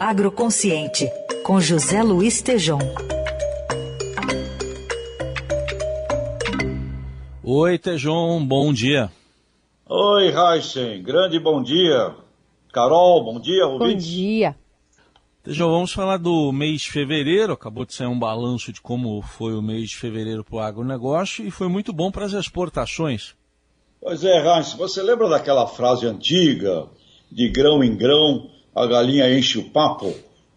Agroconsciente, com José Luiz Tejom. Oi, Tejon, bom dia. Oi, Heisen, grande bom dia. Carol, bom dia, ouvintes. Bom dia. Tejon, vamos falar do mês de fevereiro. Acabou de sair um balanço de como foi o mês de fevereiro para o agronegócio e foi muito bom para as exportações. Pois é, Heinz, você lembra daquela frase antiga, de grão em grão, a galinha enche o papo?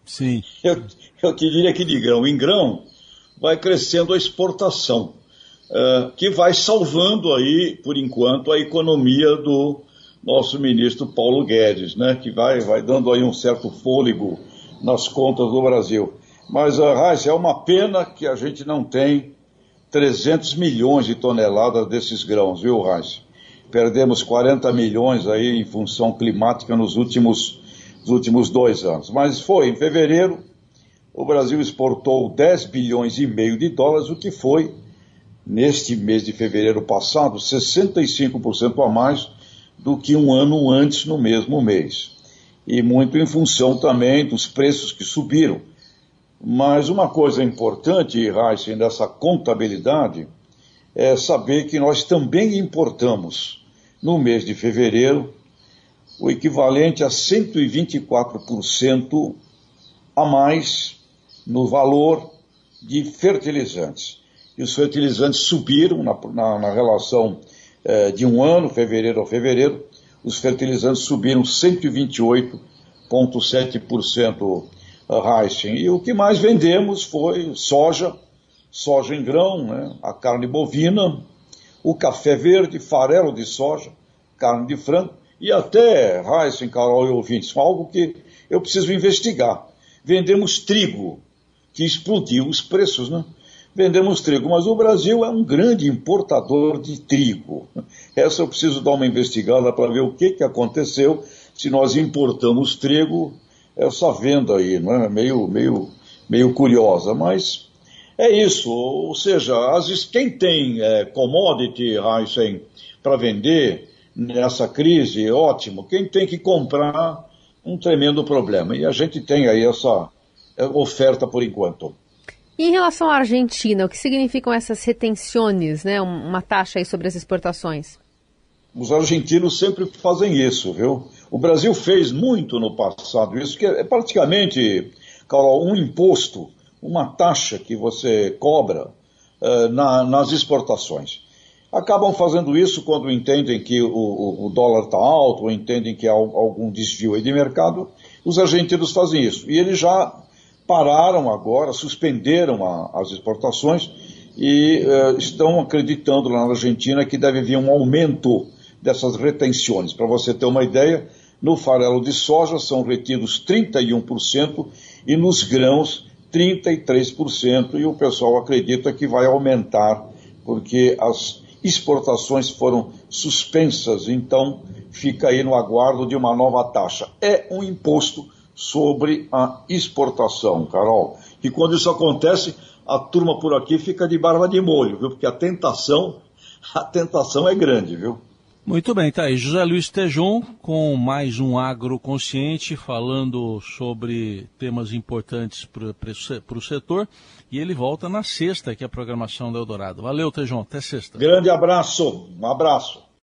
Sim. Eu, eu te diria que de grão em grão vai crescendo a exportação, uh, que vai salvando aí, por enquanto, a economia do nosso ministro Paulo Guedes, né, que vai, vai dando aí um certo fôlego nas contas do Brasil. Mas, uh, Raiz, é uma pena que a gente não tem 300 milhões de toneladas desses grãos, viu, Raiz? Perdemos 40 milhões aí em função climática nos últimos, nos últimos dois anos. Mas foi, em fevereiro, o Brasil exportou 10 bilhões e meio de dólares, o que foi, neste mês de fevereiro passado, 65% a mais do que um ano antes no mesmo mês. E muito em função também dos preços que subiram. Mas uma coisa importante, Heisen, dessa contabilidade, é saber que nós também importamos no mês de fevereiro, o equivalente a 124% a mais no valor de fertilizantes. E os fertilizantes subiram na, na, na relação eh, de um ano, fevereiro a fevereiro, os fertilizantes subiram 128,7% Heisen. E o que mais vendemos foi soja, soja em grão, né, a carne bovina, o café verde, farelo de soja, carne de frango e até, Heisen, Carol e ouvintes, algo que eu preciso investigar. Vendemos trigo, que explodiu os preços, né? Vendemos trigo, mas o Brasil é um grande importador de trigo. Essa eu preciso dar uma investigada para ver o que, que aconteceu se nós importamos trigo, essa venda aí, não é? Meio, meio, meio curiosa, mas é isso, ou seja, as, quem tem é, commodity, Heisen, para vender nessa crise, ótimo. Quem tem que comprar, um tremendo problema. E a gente tem aí essa é, oferta por enquanto. E em relação à Argentina, o que significam essas retenções, né? Uma taxa aí sobre as exportações? Os argentinos sempre fazem isso, viu? O Brasil fez muito no passado isso, que é praticamente, Carol, um imposto uma taxa que você cobra uh, na, nas exportações. Acabam fazendo isso quando entendem que o, o, dólar está alto, ou entendem que há algum desvio de mercado, os argentinos fazem isso. E eles já pararam agora, suspenderam a, as exportações e uh, estão acreditando lá na Argentina que deve vir um aumento dessas retenções. Para você ter uma ideia, no farelo de soja são retidos 31% e nos grãos 33%, e o pessoal acredita que vai aumentar, porque as exportações foram suspensas, então fica aí no aguardo de uma nova taxa. É um imposto sobre a exportação, Carol. E quando isso acontece, a turma por aqui fica de barba de molho, viu? Porque a tentação, a tentação é grande, viu? Muito bem, tá aí. José Luiz Tejon com mais um agroconsciente falando sobre temas importantes para o setor. E ele volta na sexta, que é a programação do Eldorado. Valeu, Tejon. Até sexta. Grande abraço. Um abraço.